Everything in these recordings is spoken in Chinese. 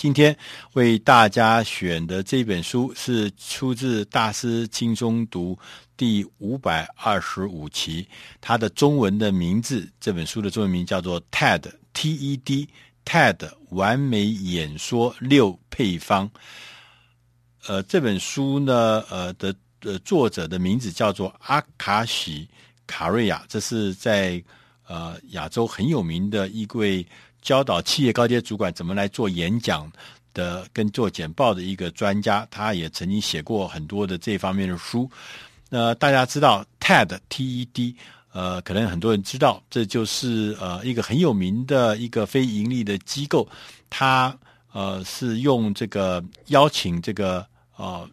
今天为大家选的这本书是出自《大师轻松读》第五百二十五期，它的中文的名字，这本书的中文名叫做 TED，T-E-D，TED 完美演说六配方。呃，这本书呢，呃的呃作者的名字叫做阿卡许卡瑞亚，这是在呃亚洲很有名的一位。教导企业高阶主管怎么来做演讲的，跟做简报的一个专家，他也曾经写过很多的这方面的书。那大家知道 TED，T-E-D，呃，可能很多人知道，这就是呃一个很有名的一个非盈利的机构，它呃是用这个邀请这个呃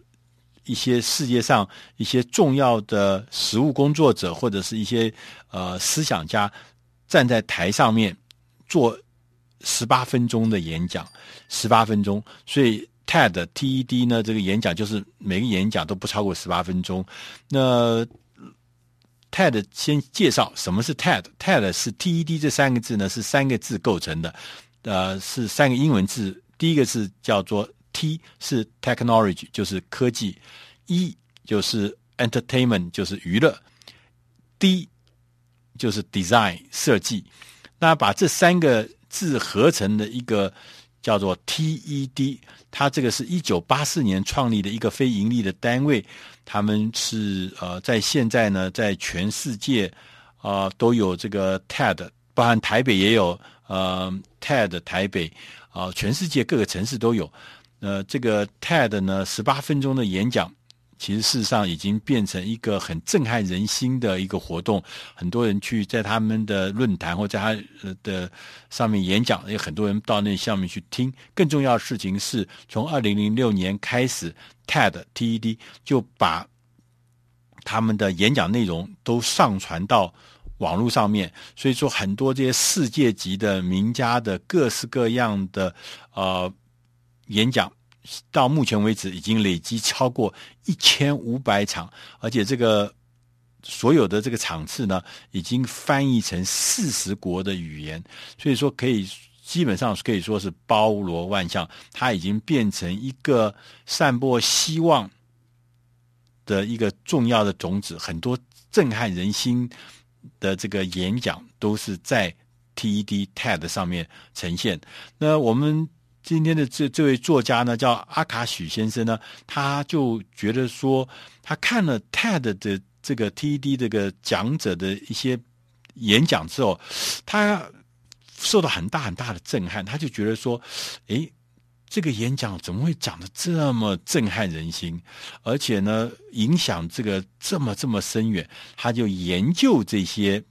一些世界上一些重要的实务工作者或者是一些呃思想家站在台上面做。十八分钟的演讲，十八分钟，所以 TED TED 呢，这个演讲就是每个演讲都不超过十八分钟。那 TED 先介绍什么是 TED，TED 是 TED 这三个字呢，是三个字构成的，呃，是三个英文字，第一个字叫做 T 是 Technology，就是科技；E 就是 Entertainment，就是娱乐；D 就是 Design，设计。那把这三个字合成的一个叫做 TED，它这个是一九八四年创立的一个非盈利的单位，他们是呃在现在呢，在全世界啊、都有这个 TED，包含台北也有呃 TED 台北啊、全世界各个城市都有。呃，这个 TED 呢，十八分钟的演讲。其实事实上已经变成一个很震撼人心的一个活动，很多人去在他们的论坛或在他的上面演讲，有很多人到那上面去听。更重要的事情是从二零零六年开始，TED TED 就把他们的演讲内容都上传到网络上面，所以说很多这些世界级的名家的各式各样的呃演讲。到目前为止，已经累积超过一千五百场，而且这个所有的这个场次呢，已经翻译成四十国的语言，所以说可以基本上可以说是包罗万象。它已经变成一个散播希望的一个重要的种子，很多震撼人心的这个演讲都是在 TED TED 上面呈现。那我们。今天的这这位作家呢，叫阿卡许先生呢，他就觉得说，他看了 TED 的这个 TED 这个讲者的一些演讲之后，他受到很大很大的震撼，他就觉得说，诶，这个演讲怎么会讲的这么震撼人心，而且呢，影响这个这么这么深远，他就研究这些，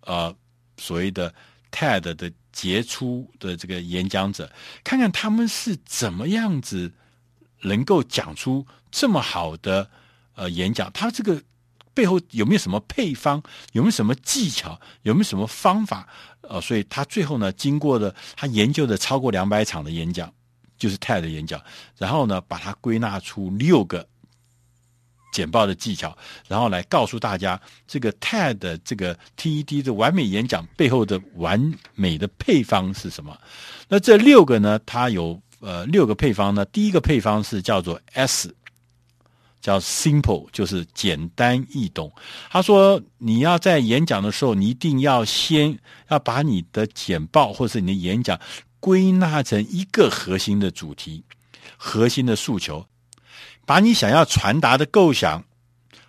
呃，所谓的 TED 的。杰出的这个演讲者，看看他们是怎么样子能够讲出这么好的呃演讲，他这个背后有没有什么配方，有没有什么技巧，有没有什么方法？呃，所以他最后呢，经过了他研究的超过两百场的演讲，就是 TED 的演讲，然后呢，把它归纳出六个。简报的技巧，然后来告诉大家这个 TED 的这个 TED 的完美演讲背后的完美的配方是什么？那这六个呢？它有呃六个配方呢。第一个配方是叫做 S，叫 Simple，就是简单易懂。他说你要在演讲的时候，你一定要先要把你的简报或是你的演讲归纳成一个核心的主题、核心的诉求。把你想要传达的构想，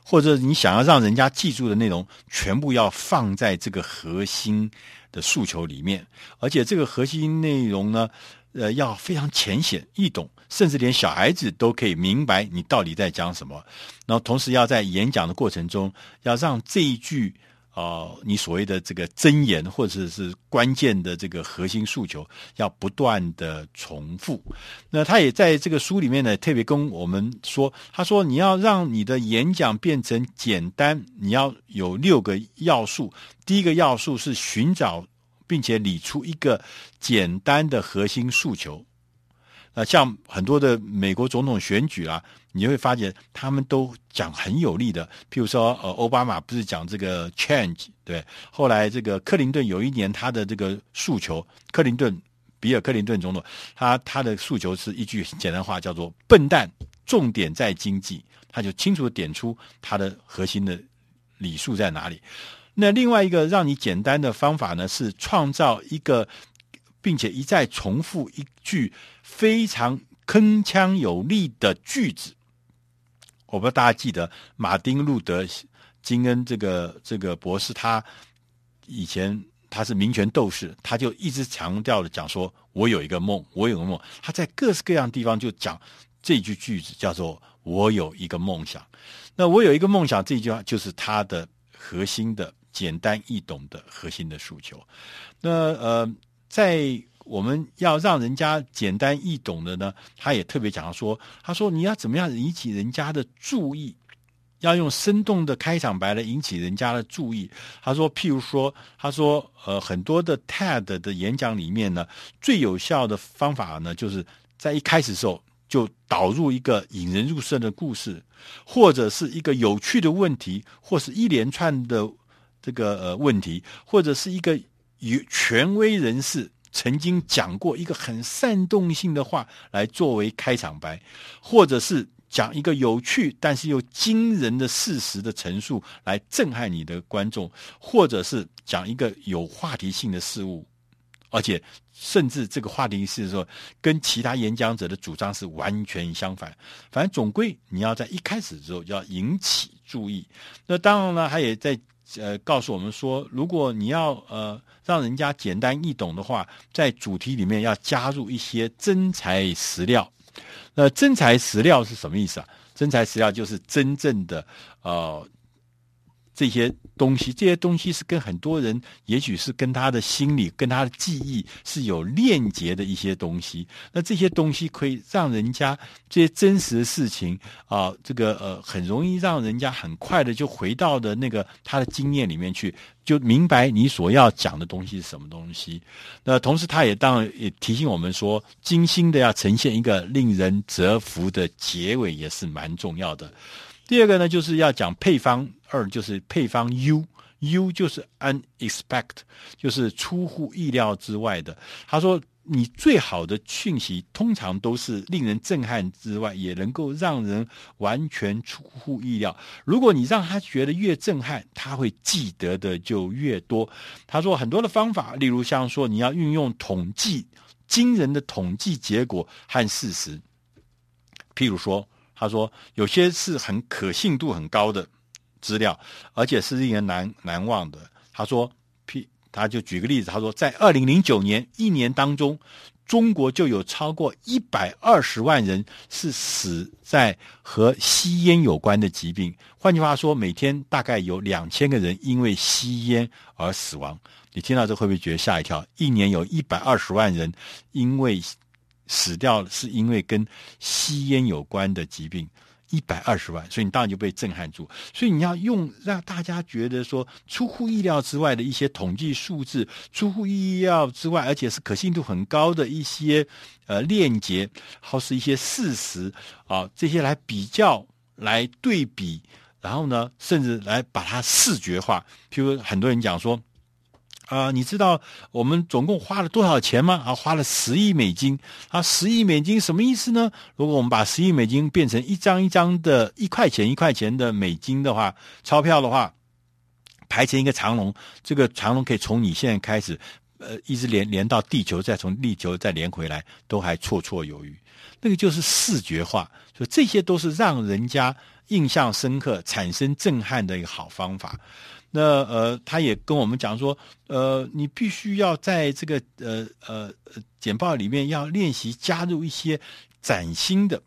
或者你想要让人家记住的内容，全部要放在这个核心的诉求里面，而且这个核心内容呢，呃，要非常浅显易懂，甚至连小孩子都可以明白你到底在讲什么。然后同时要在演讲的过程中，要让这一句。哦、你所谓的这个箴言或者是关键的这个核心诉求，要不断的重复。那他也在这个书里面呢，特别跟我们说，他说你要让你的演讲变成简单，你要有六个要素。第一个要素是寻找并且理出一个简单的核心诉求。那像很多的美国总统选举啊，你会发现他们都讲很有力的，譬如说，呃，奥巴马不是讲这个 change，对，后来这个克林顿有一年他的这个诉求，克林顿比尔·克林顿总统，他他的诉求是一句简单话，叫做“笨蛋”，重点在经济，他就清楚的点出他的核心的理数在哪里。那另外一个让你简单的方法呢，是创造一个，并且一再重复一句非常铿锵有力的句子。我不知道大家记得马丁·路德·金恩这个这个博士，他以前他是民权斗士，他就一直强调的讲说：“我有一个梦，我有个梦。”他在各式各样地方就讲这句句子，叫做“我有一个梦想”。那我有一个梦想这句话，就是他的核心的。简单易懂的核心的诉求，那呃，在我们要让人家简单易懂的呢，他也特别讲说，他说你要怎么样引起人家的注意，要用生动的开场白来引起人家的注意。他说，譬如说，他说呃，很多的 TED 的演讲里面呢，最有效的方法呢，就是在一开始的时候就导入一个引人入胜的故事，或者是一个有趣的问题，或是一连串的。这个呃问题，或者是一个有权威人士曾经讲过一个很煽动性的话来作为开场白，或者是讲一个有趣但是又惊人的事实的陈述来震撼你的观众，或者是讲一个有话题性的事物，而且甚至这个话题是说跟其他演讲者的主张是完全相反。反正总归你要在一开始的时候要引起注意。那当然了，他也在。呃，告诉我们说，如果你要呃让人家简单易懂的话，在主题里面要加入一些真材实料。那真材实料是什么意思啊？真材实料就是真正的呃。这些东西，这些东西是跟很多人，也许是跟他的心理、跟他的记忆是有链接的一些东西。那这些东西可以让人家这些真实的事情啊、这个呃，很容易让人家很快的就回到的那个他的经验里面去，就明白你所要讲的东西是什么东西。那同时，他也当然也提醒我们说，精心的要呈现一个令人折服的结尾，也是蛮重要的。第二个呢，就是要讲配方。二就是配方 U，U 就是 unexpected，就是出乎意料之外的。他说，你最好的讯息通常都是令人震撼之外，也能够让人完全出乎意料。如果你让他觉得越震撼，他会记得的就越多。他说很多的方法，例如像说你要运用统计，惊人的统计结果和事实。譬如说，他说有些是很可信度很高的。资料，而且是令人难难忘的。他说，譬他就举个例子，他说，在二零零九年一年当中，中国就有超过一百二十万人是死在和吸烟有关的疾病。换句话说，每天大概有两千个人因为吸烟而死亡。你听到这会不会觉得吓一跳？一年有一百二十万人因为死掉了，是因为跟吸烟有关的疾病。一百二十万，所以你当然就被震撼住。所以你要用让大家觉得说出乎意料之外的一些统计数字，出乎意料之外，而且是可信度很高的一些呃链接，或是一些事实啊，这些来比较、来对比，然后呢，甚至来把它视觉化。譬如很多人讲说。啊，你知道我们总共花了多少钱吗？啊，花了十亿美金。啊，十亿美金什么意思呢？如果我们把十亿美金变成一张一张的一块钱一块钱的美金的话，钞票的话，排成一个长龙，这个长龙可以从你现在开始，呃，一直连连到地球，再从地球再连回来，都还绰绰有余。那个就是视觉化，所以这些都是让人家印象深刻、产生震撼的一个好方法。那呃，他也跟我们讲说，呃，你必须要在这个呃呃简报里面要练习加入一些崭新的。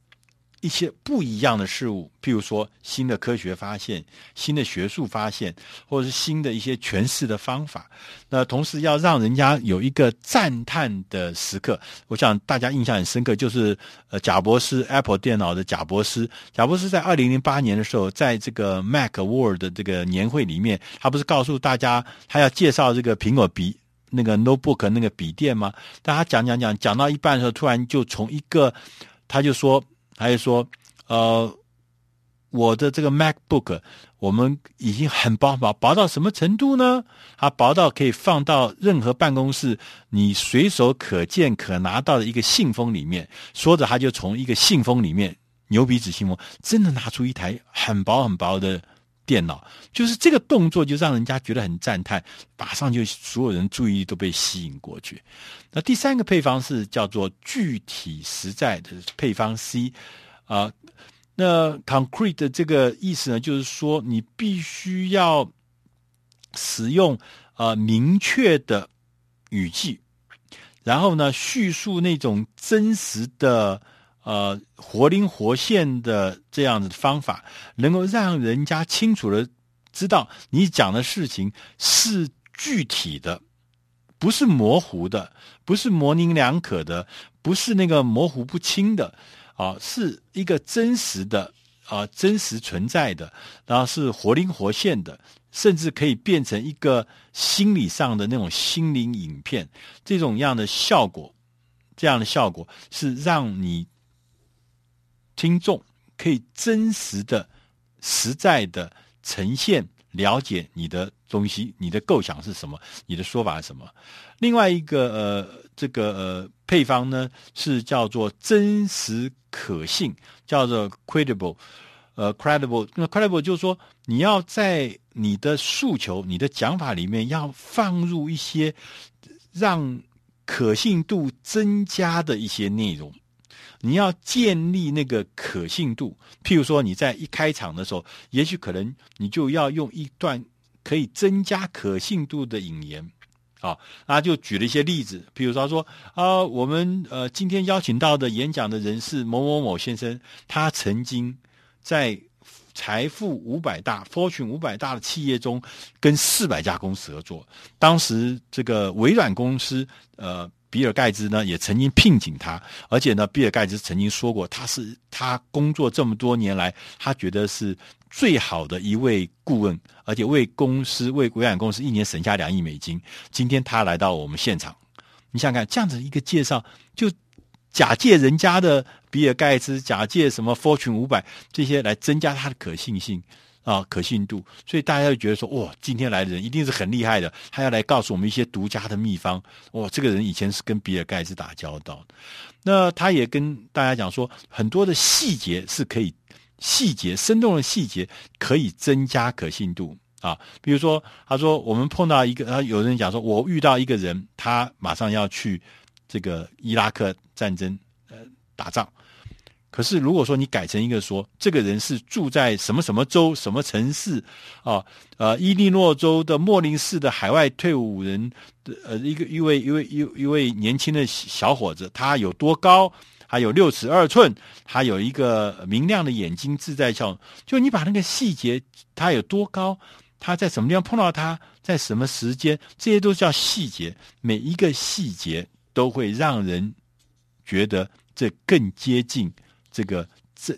一些不一样的事物，譬如说新的科学发现、新的学术发现，或者是新的一些诠释的方法。那同时要让人家有一个赞叹的时刻。我想大家印象很深刻，就是呃，贾伯斯 Apple 电脑的贾伯斯。贾伯斯在二零零八年的时候，在这个 Mac World 的这个年会里面，他不是告诉大家他要介绍这个苹果笔那个 Notebook 那个笔电吗？但他讲讲讲讲到一半的时候，突然就从一个他就说。他就说：“呃，我的这个 MacBook，我们已经很薄薄，薄到什么程度呢？它薄到可以放到任何办公室你随手可见、可拿到的一个信封里面。说着，他就从一个信封里面，牛皮纸信封，真的拿出一台很薄很薄的电脑。就是这个动作，就让人家觉得很赞叹，马上就所有人注意力都被吸引过去。那第三个配方是叫做具体实在的配方 C 啊。那 concrete 的这个意思呢，就是说你必须要使用呃明确的语气，然后呢叙述那种真实的呃活灵活现的这样的方法，能够让人家清楚的知道你讲的事情是具体的，不是模糊的，不是模棱两可的，不是那个模糊不清的。啊，是一个真实的啊，真实存在的，然后是活灵活现的，甚至可以变成一个心理上的那种心灵影片，这种样的效果，这样的效果是让你听众可以真实的、实在的呈现。了解你的东西，你的构想是什么？你的说法是什么？另外一个呃，这个呃配方呢是叫做真实可信，叫做 credible，呃 credible。那 credible 就是说你要在你的诉求、你的讲法里面要放入一些让可信度增加的一些内容。你要建立那个可信度，譬如说你在一开场的时候，也许可能你就要用一段可以增加可信度的引言，啊，他就举了一些例子，譬如说说啊，我们呃今天邀请到的演讲的人是某某某先生，他曾经在财富五百大 Fortune 五百大的企业中跟四百家公司合作，当时这个微软公司呃。比尔盖茨呢也曾经聘请他，而且呢，比尔盖茨曾经说过，他是他工作这么多年来，他觉得是最好的一位顾问，而且为公司为微软公司一年省下两亿美金。今天他来到我们现场，你想想看，这样子一个介绍，就假借人家的比尔盖茨，假借什么 Fortune 五百这些来增加他的可信性。啊，可信度，所以大家就觉得说，哇，今天来的人一定是很厉害的，他要来告诉我们一些独家的秘方。哇，这个人以前是跟比尔盖茨打交道，那他也跟大家讲说，很多的细节是可以，细节生动的细节可以增加可信度啊。比如说，他说我们碰到一个，他有人讲说，我遇到一个人，他马上要去这个伊拉克战争呃打仗。可是，如果说你改成一个说，这个人是住在什么什么州、什么城市啊？呃，伊利诺州的莫林市的海外退伍人的呃，一个一位一位一一位年轻的小伙子，他有多高？他有六尺二寸，他有一个明亮的眼睛，自在笑。就你把那个细节，他有多高？他在什么地方碰到他？在什么时间？这些都叫细节，每一个细节都会让人觉得这更接近。这个真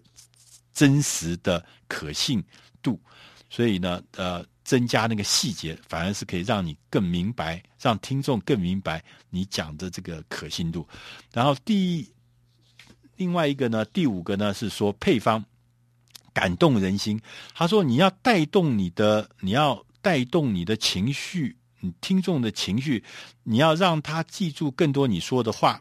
真实的可信度，所以呢，呃，增加那个细节，反而是可以让你更明白，让听众更明白你讲的这个可信度。然后第另外一个呢，第五个呢是说配方感动人心。他说你要带动你的，你要带动你的情绪，你听众的情绪，你要让他记住更多你说的话。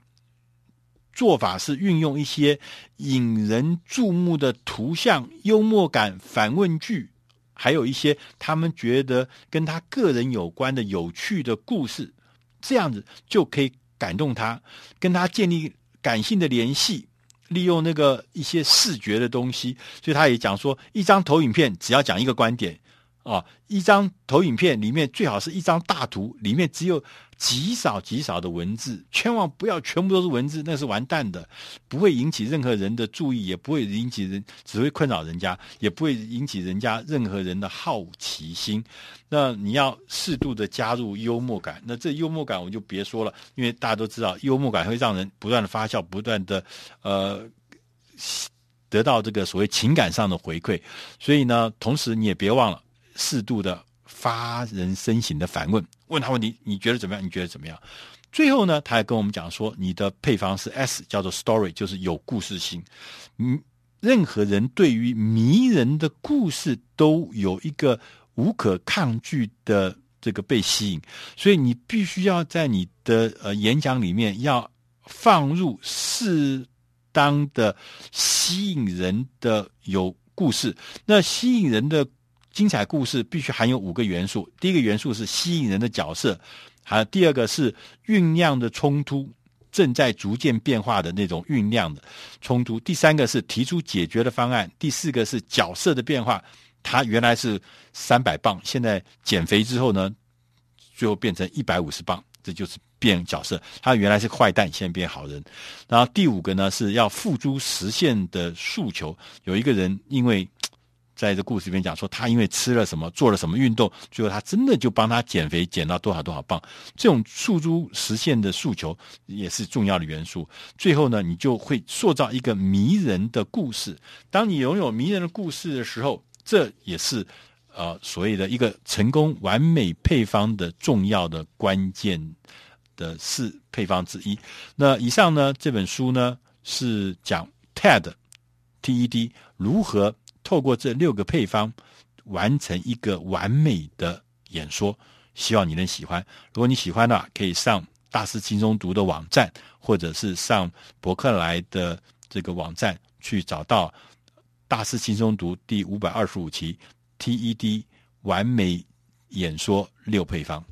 做法是运用一些引人注目的图像、幽默感、反问句，还有一些他们觉得跟他个人有关的有趣的故事，这样子就可以感动他，跟他建立感性的联系。利用那个一些视觉的东西，所以他也讲说，一张投影片只要讲一个观点。啊，一张投影片里面最好是一张大图，里面只有极少极少的文字，千万不要全部都是文字，那是完蛋的，不会引起任何人的注意，也不会引起人，只会困扰人家，也不会引起人家任何人的好奇心。那你要适度的加入幽默感，那这幽默感我就别说了，因为大家都知道，幽默感会让人不断的发笑，不断的呃得到这个所谓情感上的回馈。所以呢，同时你也别忘了。适度的发人深省的反问，问他问题，你觉得怎么样？你觉得怎么样？最后呢，他还跟我们讲说，你的配方是 S，叫做 story，就是有故事性。嗯，任何人对于迷人的故事都有一个无可抗拒的这个被吸引，所以你必须要在你的呃演讲里面要放入适当的吸引人的有故事。那吸引人的精彩故事必须含有五个元素：第一个元素是吸引人的角色，还有第二个是酝酿的冲突。正在逐渐变化的那种酝酿的冲突。第三个是提出解决的方案。第四个是角色的变化。他原来是三百磅，现在减肥之后呢，最后变成一百五十磅，这就是变角色。他原来是坏蛋，现在变好人。然后第五个呢，是要付诸实现的诉求。有一个人因为。在这故事里面讲说，他因为吃了什么，做了什么运动，最后他真的就帮他减肥，减到多少多少磅。这种诉诸实现的诉求也是重要的元素。最后呢，你就会塑造一个迷人的故事。当你拥有迷人的故事的时候，这也是呃所谓的一个成功完美配方的重要的关键的四配方之一。那以上呢，这本书呢是讲 TED TED 如何。透过这六个配方，完成一个完美的演说，希望你能喜欢。如果你喜欢的话，可以上大师轻松读的网站，或者是上博客来的这个网站去找到大师轻松读第五百二十五期 TED 完美演说六配方。